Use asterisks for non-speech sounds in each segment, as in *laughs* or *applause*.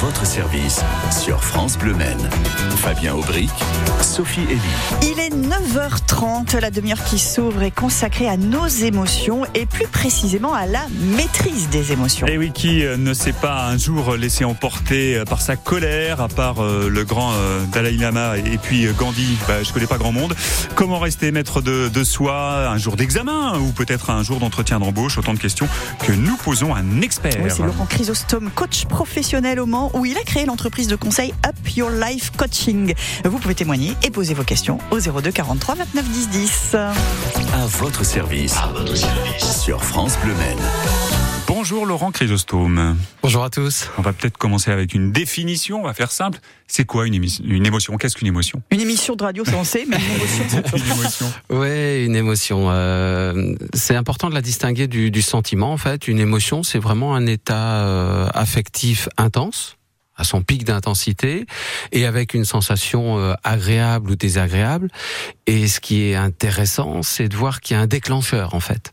votre service sur France Bleu Maine. Fabien Aubric, Sophie Elie. Il est 9h30, la demi-heure qui s'ouvre est consacrée à nos émotions et plus précisément à la maîtrise des émotions. Et oui, qui euh, ne s'est pas un jour laissé emporter euh, par sa colère, à part euh, le grand Dalai Lama et puis Gandhi, bah, je connais pas grand monde. Comment rester maître de, de soi un jour d'examen ou peut-être un jour d'entretien d'embauche? Autant de questions que nous posons à un expert. Oui, c'est Laurent Chrysostome, coach professionnel au Où il a créé l'entreprise de conseil Up Your Life Coaching. Vous pouvez témoigner et poser vos questions au 02 43 29 10 10. À votre service. À votre service. Sur France Bleu Maine. Bonjour Laurent Chrysostome. Bonjour à tous. On va peut-être commencer avec une définition, on va faire simple. C'est quoi une, une émotion? Qu'est-ce qu'une émotion? Une émission de radio, on sait, mais une émotion, c'est *laughs* une émotion. Oui, une émotion. Euh, c'est important de la distinguer du, du, sentiment. En fait, une émotion, c'est vraiment un état euh, affectif intense à son pic d'intensité et avec une sensation euh, agréable ou désagréable. Et ce qui est intéressant, c'est de voir qu'il y a un déclencheur en fait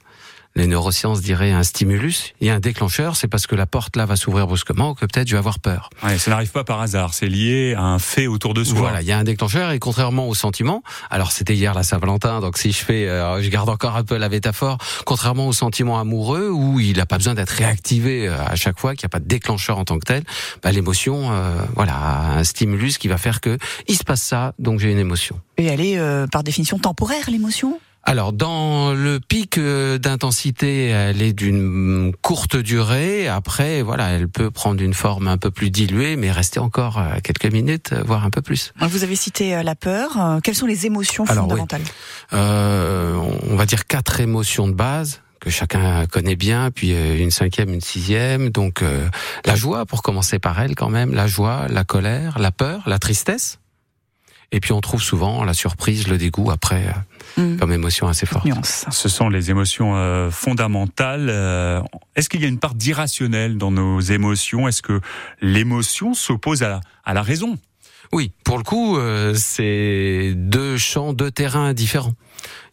les neurosciences diraient un stimulus, il y a un déclencheur, c'est parce que la porte là va s'ouvrir brusquement que peut-être je vais avoir peur. Ouais, ça n'arrive pas par hasard, c'est lié à un fait autour de soi. Voilà, il y a un déclencheur et contrairement au sentiment, alors c'était hier la Saint-Valentin, donc si je fais, euh, je garde encore un peu la métaphore, contrairement au sentiment amoureux où il n'a pas besoin d'être réactivé euh, à chaque fois, qu'il n'y a pas de déclencheur en tant que tel, bah, l'émotion, euh, voilà, un stimulus qui va faire que il se passe ça, donc j'ai une émotion. Et elle est par définition temporaire l'émotion? Alors dans le pic euh, d'intensité, elle est d'une courte durée. Après, voilà, elle peut prendre une forme un peu plus diluée, mais rester encore euh, quelques minutes, euh, voire un peu plus. Vous avez cité la peur. Quelles sont les émotions fondamentales On va dire quatre émotions de base que chacun connaît bien, puis une cinquième, une sixième. Donc la joie, pour commencer par elle quand même, la joie, la colère, la peur, la tristesse. Et puis on trouve souvent la surprise, le dégoût après euh, mm. comme émotion assez forte. Ce sont les émotions euh, fondamentales. Euh, est-ce qu'il y a une part d'irrationnel dans nos émotions? Est-ce que l'émotion s'oppose à, à, la raison? Oui, pour le coup, c'est deux champs, deux terrains différents.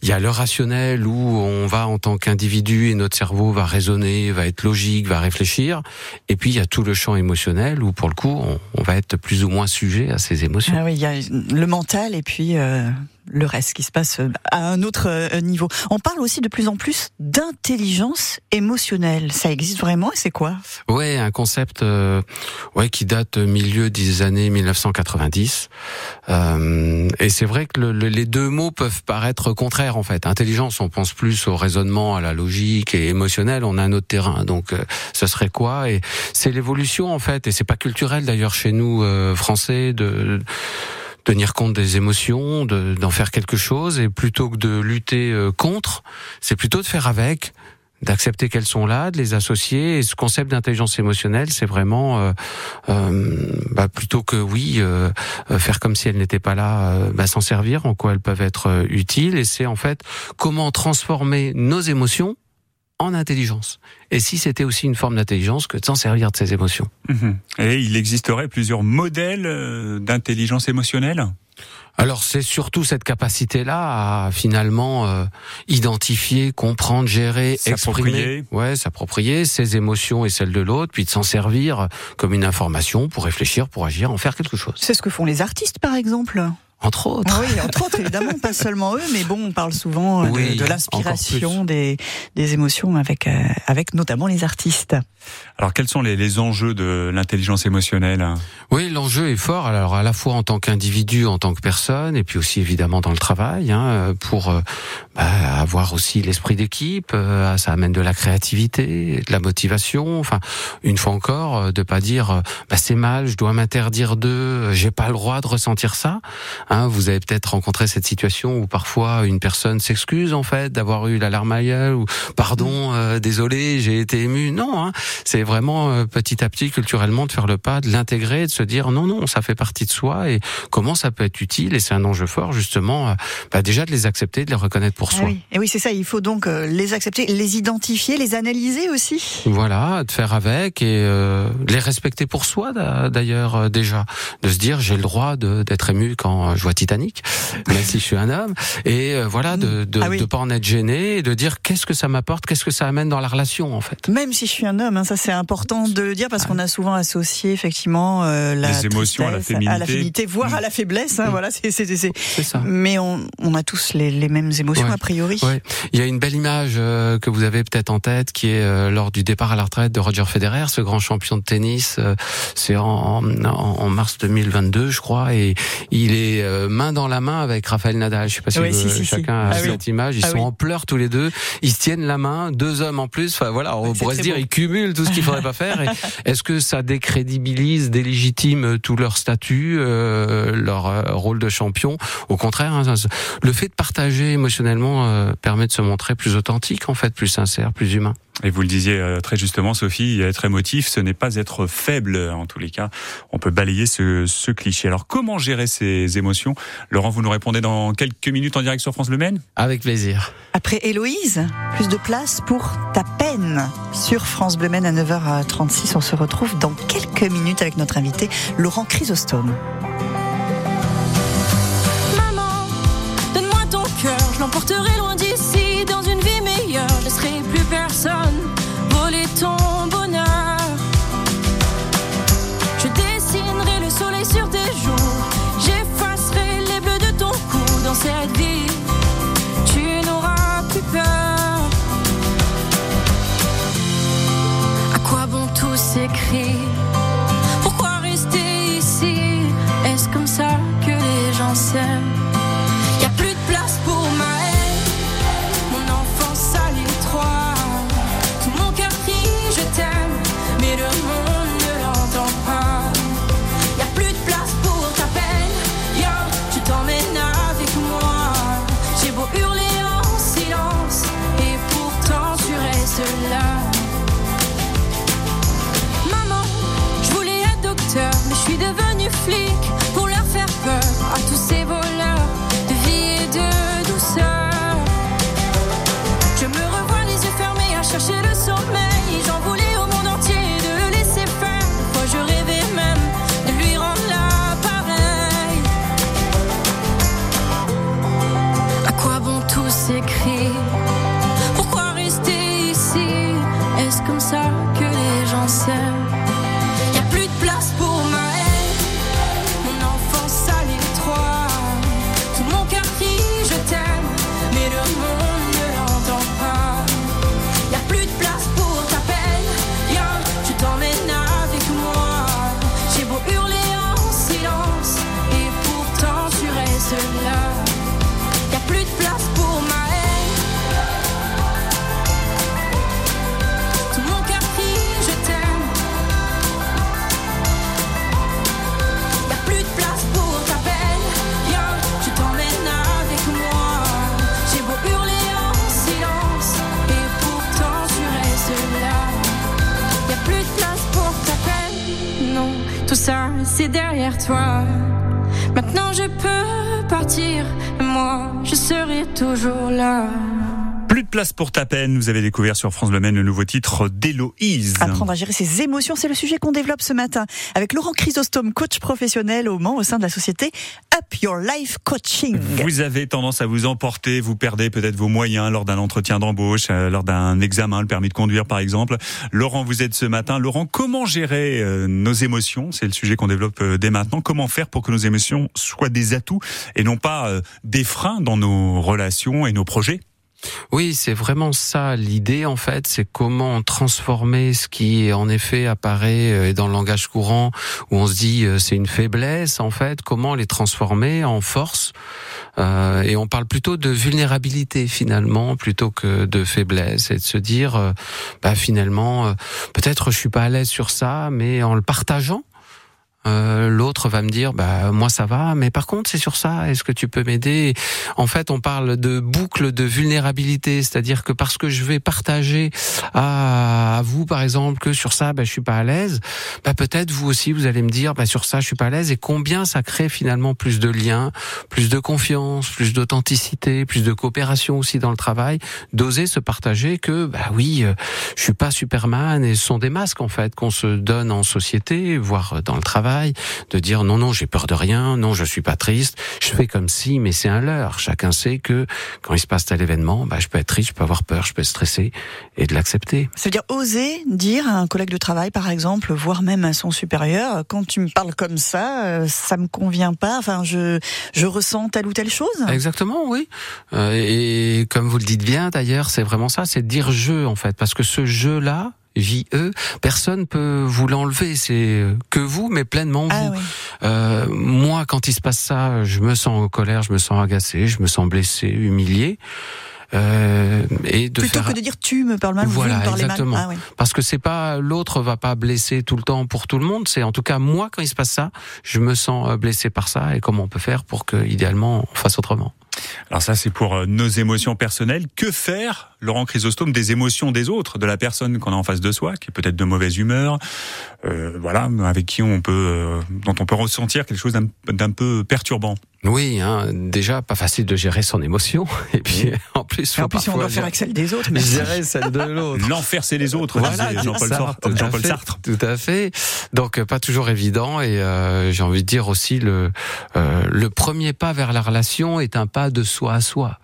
Il y a le rationnel où on va en tant qu'individu et notre cerveau va raisonner, va être logique, va réfléchir. Et puis il y a tout le champ émotionnel où pour le coup on, va être plus ou moins sujet à ces émotions. Ah oui, il y a le mental et puis euh, le reste qui se passe euh, à un autre euh, niveau. On parle aussi de plus en plus d'intelligence émotionnelle. Ça existe vraiment et c'est quoi? Ouais, un concept euh, ouais qui date milieu des années 1990. Euh, et c'est vrai que le, les deux mots peuvent paraître contraires en fait. Intelligence, on pense plus au raisonnement, à la logique et émotionnel. On a un autre terrain. Donc, ce serait quoi? Et c'est l'évolution en fait. Et c'est pas culturel d'ailleurs chez nous français de tenir compte des émotions, d'en faire quelque chose, et plutôt que de lutter euh, contre, c'est plutôt de faire avec, d'accepter qu'elles sont là, de les associer. Et ce concept d'intelligence émotionnelle, c'est vraiment euh, euh, bah, plutôt que oui euh, faire comme si elles n'étaient pas là, bah, s'en servir, en quoi elles peuvent être utiles. Et c'est en fait comment transformer nos émotions en intelligence. Et si c'était aussi une forme d'intelligence que de s'en servir de ses émotions. Mhm. Et il existerait plusieurs modèles euh, d'intelligence émotionnelle? Alors c'est surtout cette capacité-là à finalement euh, identifier, comprendre, gérer, exprimer, ouais, s'approprier ses émotions et celles de l'autre, puis de s'en servir comme une information pour réfléchir, pour agir, en faire quelque chose. C'est ce que font les artistes, par exemple. Entre autres. Oui, entre autres, évidemment, pas seulement eux, mais bon, on parle souvent euh, de, l'inspiration, des, des émotions avec, euh, avec notamment les artistes. Alors, quels sont les, les enjeux de l'intelligence émotionnelle Oui, l'enjeu est fort. Alors, à la fois en tant qu'individu, en tant que personne, et puis aussi évidemment dans le travail, hein, pour euh, bah, avoir aussi l'esprit d'équipe. ça amène de la créativité, de la motivation. Enfin, une fois encore, de pas dire bah, c'est mal, je dois m'interdire de, j'ai pas le droit de ressentir ça. Hein, vous avez peut-être rencontré cette situation où parfois une personne s'excuse en fait d'avoir eu l'alarme à ou pardon, euh, désolé, j'ai été ému. Non, hein, c'est vraiment euh, petit à petit culturellement de faire le pas, de l'intégrer, de se dire non non, ça fait partie de soi et comment ça peut être utile et c'est un enjeu fort justement, euh, bah, déjà de les accepter, de les reconnaître pour ah soi. Oui. Et oui, c'est ça. Il faut donc les accepter, les identifier, les analyser aussi. Voilà, de faire avec et les respecter pour soi d'ailleurs déjà, de se dire j'ai le droit d'être ému quand je vois Titanic, même si je suis un homme. Et euh, voilà, de de, Ah oui. de pas en être gêné et de dire qu'est-ce que ça m'apporte, qu'est-ce que ça amène dans la relation en fait. Même si je suis un homme, hein, ça c'est important de le dire parce qu'on a souvent associé effectivement euh, la Les émotions à la féminité. féminité, voire à la faiblesse. Hein, Mm. Voilà, c'est, c'est, c'est- C'est ça. Mais on, on a tous les, les mêmes émotions Ouais. a priori. Ouais. Il y a une belle image euh, que vous avez peut-être en tête, qui est euh, lors du départ à la retraite de Roger Federer, ce grand champion de tennis. euh, c'est en, en, en mars 2022, je crois, et il est euh, main dans la main avec Raphaël Nadal. Je sais pas si, Ouais, vous- si, si, si. chacun a Ah oui. cette image. Ils Ah sont oui. en pleurs tous les deux. Ils se tiennent la main, deux hommes en plus. Enfin voilà, on pourrait se dire ils cumulent tout ce qu'il faudrait pas faire. Et *laughs* Est-ce que ça décrédibilise, délégitime tout leur statut, euh, leur euh, rôle de champion? Au contraire, hein, le fait de partager émotionnellement euh, permet de se montrer plus authentique, en fait, plus sincère, plus humain. Et vous le disiez euh, très justement, Sophie, être émotif, ce n'est pas être faible. En tous les cas, on peut balayer ce, ce cliché. Alors, comment gérer ces émotions? Laurent, vous nous répondez dans quelques minutes en direct sur France Le Maine? Avec plaisir. Après Héloïse, plus de place pour ta peine. Sur France Bleu Maine à 9h36, on se retrouve dans quelques minutes avec notre invité Laurent Chrysostome. Chercher je peux partir. Moi je serai toujours là de place pour ta peine. Vous avez découvert sur France Le Maine le nouveau titre d'Héloïse. Apprendre à gérer ses émotions, c'est le sujet qu'on développe ce matin avec Laurent Chrysostome, coach professionnel au Mans au sein de la société Up Your Life Coaching. Vous avez tendance à vous emporter, vous perdez peut-être vos moyens lors d'un entretien d'embauche, euh, lors d'un examen, le permis de conduire par exemple. Laurent, vous êtes ce matin. Laurent, comment gérer euh, nos émotions? C'est le sujet qu'on développe euh, dès maintenant. Comment faire pour que nos émotions soient des atouts et non pas des freins dans nos relations et nos projets? Oui, c'est vraiment ça l'idée en fait, c'est comment transformer ce qui en effet apparaît euh, dans le langage courant où on se dit euh, c'est une faiblesse en fait, comment les transformer en force Euh, et on parle plutôt de vulnérabilité finalement plutôt que de faiblesse et de se dire euh, bah finalement euh, peut-être je suis pas à l'aise sur ça mais en le partageant euh, l'autre va me dire bah moi ça va mais par contre c'est sur ça. Est-ce que tu peux m'aider? En fait on parle de boucle de vulnérabilité. C'est-à-dire que parce que je vais partager à, à vous par exemple que sur ça bah, je suis pas à l'aise bah peut-être vous aussi vous allez me dire bah sur ça je suis pas à l'aise. Et combien ça crée finalement plus de liens plus de confiance plus d'authenticité plus de coopération aussi dans le travail? D'oser se partager que bah oui euh, je suis pas Superman et ce sont des masques en fait qu'on se donne en société voire dans le travail travail, de dire non, non, j'ai peur de rien, non, je suis pas triste, je fais comme si, mais c'est un leurre. Chacun sait que quand il se passe tel événement, bah, je peux être triste, je peux avoir peur, je peux être stressé, et de l'accepter. Ça veut dire oser dire à un collègue de travail, par exemple, voire même à son supérieur, quand tu me parles comme ça, euh, ça me convient pas, enfin, je, je ressens telle ou telle chose. Exactement, oui. Euh, et comme vous le dites bien, d'ailleurs, c'est vraiment ça, c'est dire je, en fait, parce que ce jeu-là, J-E, personne peut vous l'enlever, c'est que vous, mais pleinement Ah vous. oui. Euh, moi, quand il se passe ça, je me sens en colère, je me sens agacé, je me sens blessé, humilié. Euh, et de Plutôt faire que de dire tu me parles mal, Voilà, vous me parlez exactement. mal. Ah oui. parce que c'est pas l'autre va pas blesser tout le temps pour tout le monde. C'est en tout cas moi quand il se passe ça, je me sens euh, blessé par ça et comment on peut faire pour que idéalement on fasse autrement. Alors ça, c'est pour euh, nos émotions personnelles. Que faire, Laurent Chrysostome, des émotions des autres, de la personne qu'on a en face de soi, qui est peut-être de mauvaise humeur, euh, voilà, avec qui on peut, euh, dont on peut ressentir quelque chose d'un- d'un peu perturbant? Oui, hein, déjà pas facile de gérer son émotion *laughs* et puis en plus en plus, si on doit faire avec celle des autres, *laughs* mais gérer celle de l'autre. L'enfer, c'est les autres, Voilà, Jean-Paul Sartre. tout à Jean-Paul fait, Sartre. Tout à fait. Donc euh, pas toujours évident et euh, j'ai envie de dire aussi le euh, le premier pas vers la relation est un pas de soi à soi.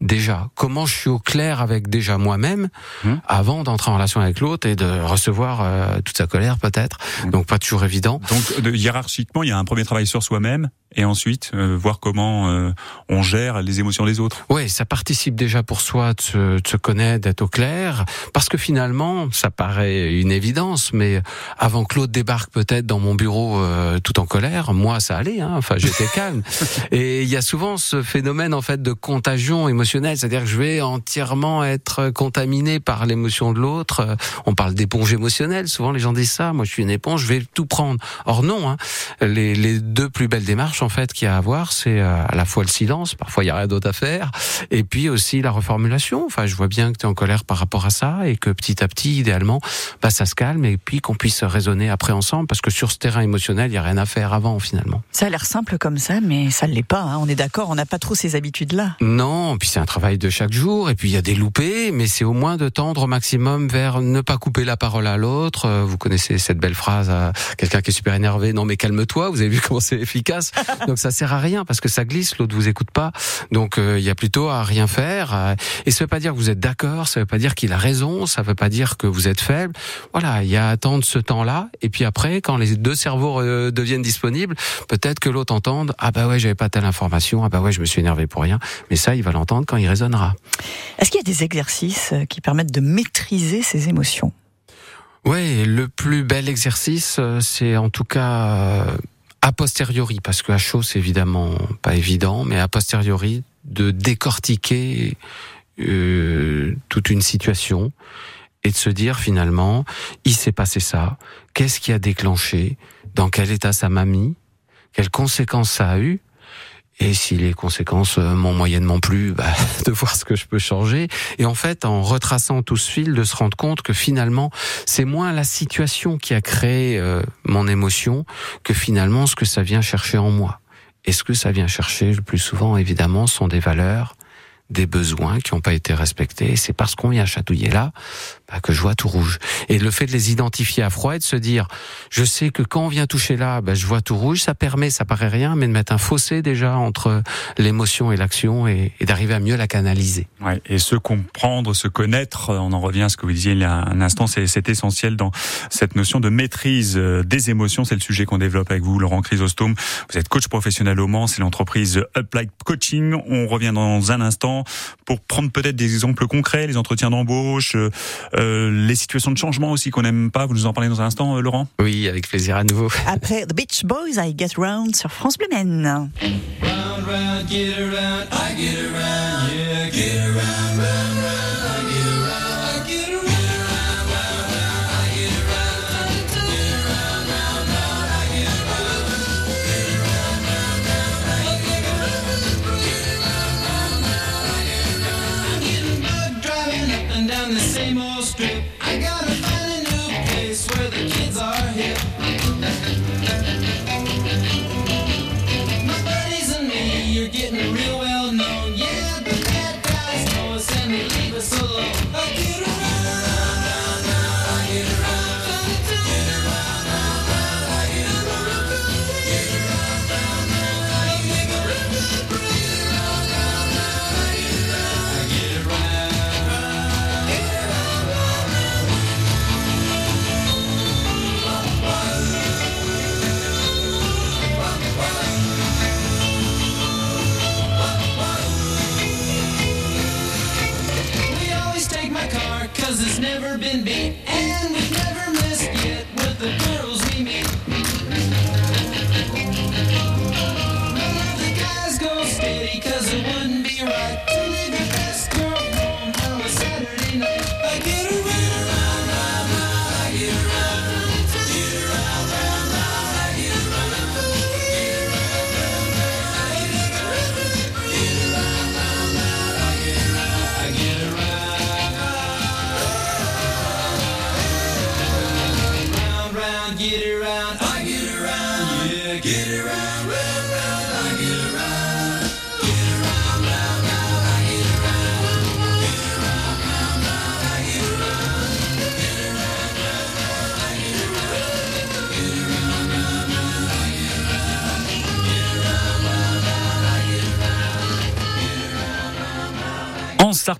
Déjà, comment je suis au clair avec déjà moi-même Hum. avant d'entrer en relation avec l'autre et de recevoir euh, toute sa colère peut-être. Hum. Donc pas toujours évident. Donc, de- hiérarchiquement, il y a un premier travail sur soi-même, et ensuite euh, voir comment euh, on gère les émotions des autres. Oui, ça participe déjà pour soi de se, de se connaître, d'être au clair, parce que finalement, ça paraît une évidence, mais avant que l'autre débarque peut-être dans mon bureau euh, tout en colère, moi ça allait, hein, enfin j'étais *laughs* calme. Et il y a souvent ce phénomène en fait de contagion émotionnelle, c'est-à-dire que je vais entièrement être contaminé par l'émotion de l'autre. Euh, On parle d'éponge émotionnelle, souvent les gens disent ça. Moi je suis une éponge, je vais tout prendre. Or non, hein, les, les deux plus belles démarches en fait qu'il y a à avoir, c'est euh, à la fois le silence, parfois il y a rien d'autre à faire, et puis aussi la reformulation. Enfin, je vois bien que tu es en colère par rapport à ça et que petit à petit, idéalement, bah, ça se calme et puis qu'on puisse raisonner après ensemble, parce que sur ce terrain émotionnel, il y a rien à faire avant finalement. ça a l'air simple comme ça, mais ça ne l'est pas. hein. On est d'accord, on n'a pas trop ces habitudes-là. Non, puis c'est un travail de chaque jour, et puis il y a des loupés, mais c'est au moins de tendre au maximum vers ne pas couper la parole à l'autre. Euh, Vous connaissez cette belle phrase à quelqu'un qui est super énervé, non mais calme-toi, vous avez vu comment c'est efficace. *laughs* Donc ça sert à rien parce que ça glisse, l'autre vous écoute pas. Donc euh, il y a plutôt à rien faire. Et ça veut pas dire que vous êtes d'accord, ça veut pas dire qu'il a raison, ça veut pas dire que vous êtes faible. Voilà, il y a à attendre ce temps-là, et puis après, quand les deux cerveaux euh, deviennent disponibles, peut-être que l'autre entende ah bah ouais j'avais pas telle information, ah bah ouais je me suis énervé pour rien. Mais ça il va l'entendre quand il résonnera. Est-ce qu'il y a des exercices euh, qui permettent de maîtriser ces émotions? Ouais, le plus bel exercice, euh, c'est en tout cas euh, a posteriori, parce que à chaud c'est évidemment pas évident, mais a posteriori de décortiquer euh, toute une situation et de se dire finalement, il s'est passé ça, qu'est-ce qui a déclenché, dans quel état ça m'a mis, quelles conséquences ça a eu, et si les conséquences euh, m'ont moyennement plu, *laughs* bah, de voir ce que je peux changer. Et en fait, en retraçant tout ce fil, de se rendre compte que finalement, c'est moins la situation qui a créé euh, mon émotion que finalement ce que ça vient chercher en moi. Et ce que ça vient chercher le plus souvent, évidemment, sont des valeurs, des besoins qui n'ont pas été respectés. C'est parce qu'on vient chatouiller là bah, que je vois tout rouge. Et le fait de les identifier à froid et de se dire, je sais que quand on vient toucher là, bah, je vois tout rouge, ça permet, ça paraît rien, mais de mettre un fossé déjà entre l'émotion et l'action et, d'arriver à mieux la canaliser. Et se comprendre, se connaître, euh, on en revient à ce que vous disiez il y a un instant, c'est c'est essentiel dans cette notion de maîtrise euh, des émotions. C'est le sujet qu'on développe avec vous, Laurent Chrysostome. Vous êtes coach professionnel au Mans, c'est l'entreprise Uplight Coaching. On revient dans un instant pour prendre peut-être des exemples concrets, les entretiens d'embauche, euh, euh, les situations de changement aussi qu'on n'aime pas. Vous nous en parlez dans un instant, euh, Laurent Oui, avec plaisir à nouveau. *laughs* Après The Beach Boys, I Get Round sur France Bleu Maine. driving up and down the same old strip.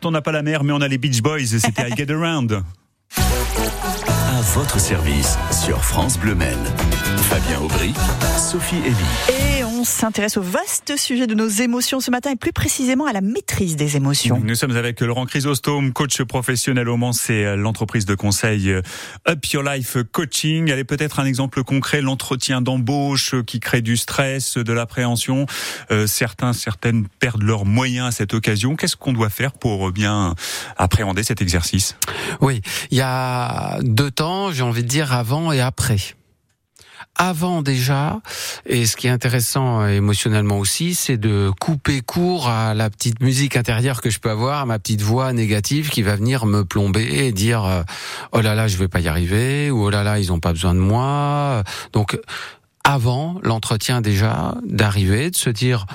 On n'a pas la mer, mais on a les Beach Boys. C'était I Get Around. À votre service sur France Bleu Maine. Fabien Aubry, Sophie Elie. Et on s'intéresse au vaste sujet de nos émotions ce matin et plus précisément à la maîtrise des émotions. Nous sommes avec Laurent Chrysostome, coach professionnel au Mans. C'est euh, l'entreprise de conseil euh, Up Your Life Coaching. Elle est peut-être un exemple concret, l'entretien d'embauche qui crée du stress, de l'appréhension. Euh, certains, certaines perdent leurs moyens à cette occasion. Qu'est-ce qu'on doit faire pour bien appréhender cet exercice? Oui, il y a deux temps, j'ai envie de dire avant et après. Avant déjà, et ce qui est intéressant euh, émotionnellement aussi, c'est de couper court à la petite musique intérieure que je peux avoir, à ma petite voix négative qui va venir me plomber et dire euh, oh là là je vais pas y arriver ou oh là là ils ont pas besoin de moi. Donc avant l'entretien déjà d'arriver, de se dire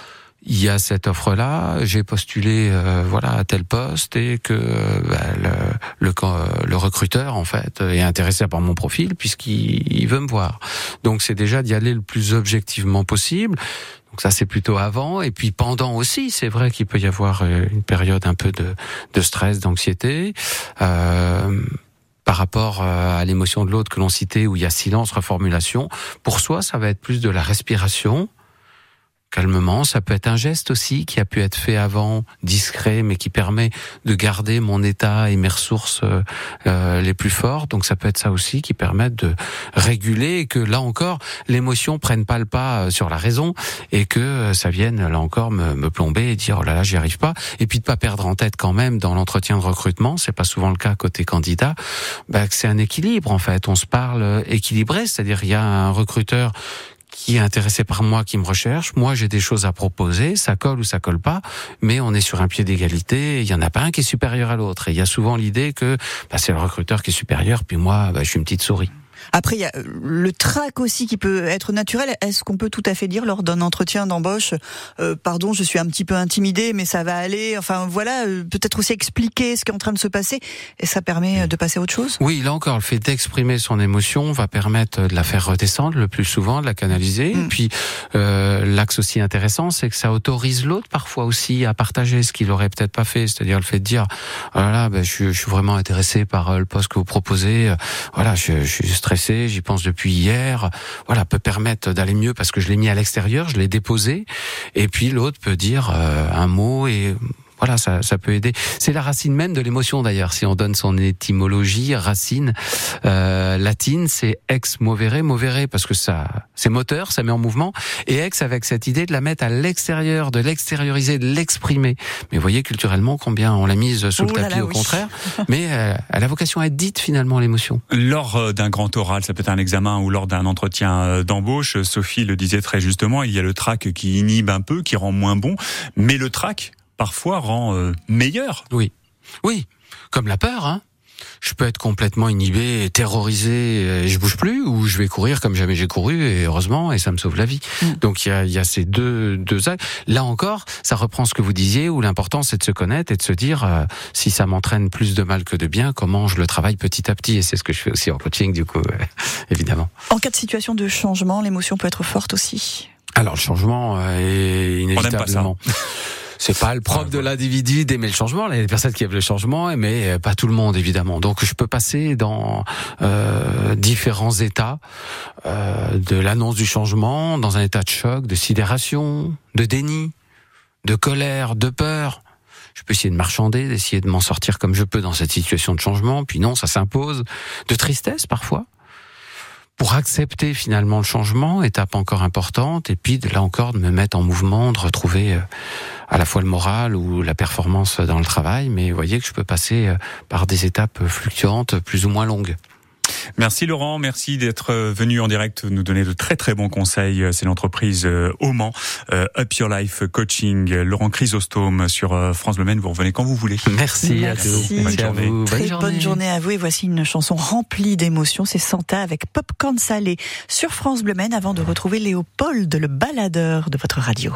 il y a cette offre-là, j'ai postulé euh, voilà à tel poste et que euh, bah, le, le, le recruteur en fait est intéressé par mon profil puisqu'il il veut me voir. Donc c'est déjà d'y aller le plus objectivement possible. Donc ça c'est plutôt avant et puis pendant aussi c'est vrai qu'il peut y avoir euh, une période un peu de, de stress, d'anxiété. Euh, par rapport euh, à l'émotion de l'autre que l'on citait où il y a silence, reformulation. Pour soi, ça va être plus de la respiration, calmement. Ça peut être un geste aussi qui a pu être fait avant, discret, mais qui permet de garder mon état et mes ressources euh, euh, les plus fortes. Donc ça peut être ça aussi qui permet de réguler et que là encore, l'émotion prenne pas le pas euh, sur la raison et que euh, ça vienne là encore me, me plomber et dire oh là là j'y arrive pas. Et puis de pas perdre en tête quand même dans l'entretien de recrutement, c'est pas souvent le cas côté candidat, bah, que c'est un équilibre en fait. On se parle équilibré, c'est-à-dire il y a un recruteur qui est intéressé par moi, qui me recherche. Moi, j'ai des choses à proposer. Ça colle ou ça colle pas, mais on est sur un pied d'égalité. Il y en a pas un qui est supérieur à l'autre. Et il y a souvent l'idée que bah, c'est le recruteur qui est supérieur, puis moi, bah, je suis une petite souris. Après, il y a euh, le trac aussi qui peut être naturel. Est-ce qu'on peut tout à fait dire lors d'un entretien d'embauche, euh, pardon, je suis un petit peu intimidé, mais ça va aller. Enfin, voilà, euh, peut-être aussi expliquer ce qui est en train de se passer, et ça permet euh, de passer à autre chose? Oui, là encore, le fait d'exprimer son émotion va permettre de la faire redescendre le plus souvent, de la canaliser. Mm. Et puis, euh, l'axe aussi intéressant, c'est que ça autorise l'autre parfois aussi à partager ce qu'il aurait peut-être pas fait. C'est-à-dire le fait de dire, oh là là, ben, je, suis- je suis vraiment intéressé par euh, le poste que vous proposez. Euh, Voilà, je, je suis stressé, j'y pense depuis hier. Voilà, peut permettre d'aller mieux parce que je l'ai mis à l'extérieur, je l'ai déposé. Et puis l'autre peut dire euh, un mot et voilà, ça, ça peut aider. C'est la racine même de l'émotion d'ailleurs. Si on donne son étymologie, racine euh, latine, c'est ex movere, movere parce que ça, c'est moteur, ça met en mouvement, et ex avec cette idée de la mettre à l'extérieur, de l'extérioriser, de l'exprimer. Mais vous voyez culturellement combien on l'a mise sous le Oh tapis là, au oui. contraire. *laughs* Mais euh, elle a vocation à être dite finalement l'émotion. Lors euh, d'un grand oral, ça peut être un examen ou lors d'un entretien euh, d'embauche, Sophie le disait très justement, il y a le trac qui inhibe un peu, qui rend moins bon, mais le trac parfois rend euh, meilleur. Oui, oui, comme la peur. Hein. Je peux être complètement inhibé, terrorisé, et je bouge plus, ou je vais courir comme jamais j'ai couru, et heureusement, et ça me sauve la vie. Mm. Donc il y a, il y a ces deux, deux axes. Là encore, ça reprend ce que vous disiez, où l'important c'est de se connaître et de se dire euh, si ça m'entraîne plus de mal que de bien, comment je le travaille petit à petit. Et c'est ce que je fais aussi en coaching, du coup, euh, *laughs* évidemment. En cas de situation de changement, l'émotion peut être forte aussi. Alors le changement euh, est pas ça. *laughs* C'est pas le propre de l'individu d'aimer le changement. Il y a des personnes qui aiment le changement, mais euh, pas tout le monde évidemment. Donc je peux passer dans euh, différents états euh, de l'annonce du changement, dans un état de choc, de sidération, de déni, de colère, de peur. Je peux essayer de marchander, d'essayer de m'en sortir comme je peux dans cette situation de changement. Puis non, ça s'impose. De tristesse parfois pour accepter finalement le changement, étape encore importante, et puis de là encore de me mettre en mouvement, de retrouver euh, à la fois le moral ou la performance dans le travail, mais voyez que je peux passer euh, par des étapes fluctuantes plus ou moins longues. Merci Laurent, merci d'être euh, venu en direct nous donner de très très bons conseils. Euh, C'est l'entreprise Oman, euh, Up Your Life Coaching. Laurent Chrysostome sur France Bleu Maine. Vous revenez quand vous voulez. Merci, à Merci. tous. Bonne Merci à journée. vous. Très bonne journée à vous et voici une chanson remplie d'émotions. C'est Santa avec Popcorn Salé sur France Bleu Maine avant de retrouver Léopold, le baladeur de votre radio.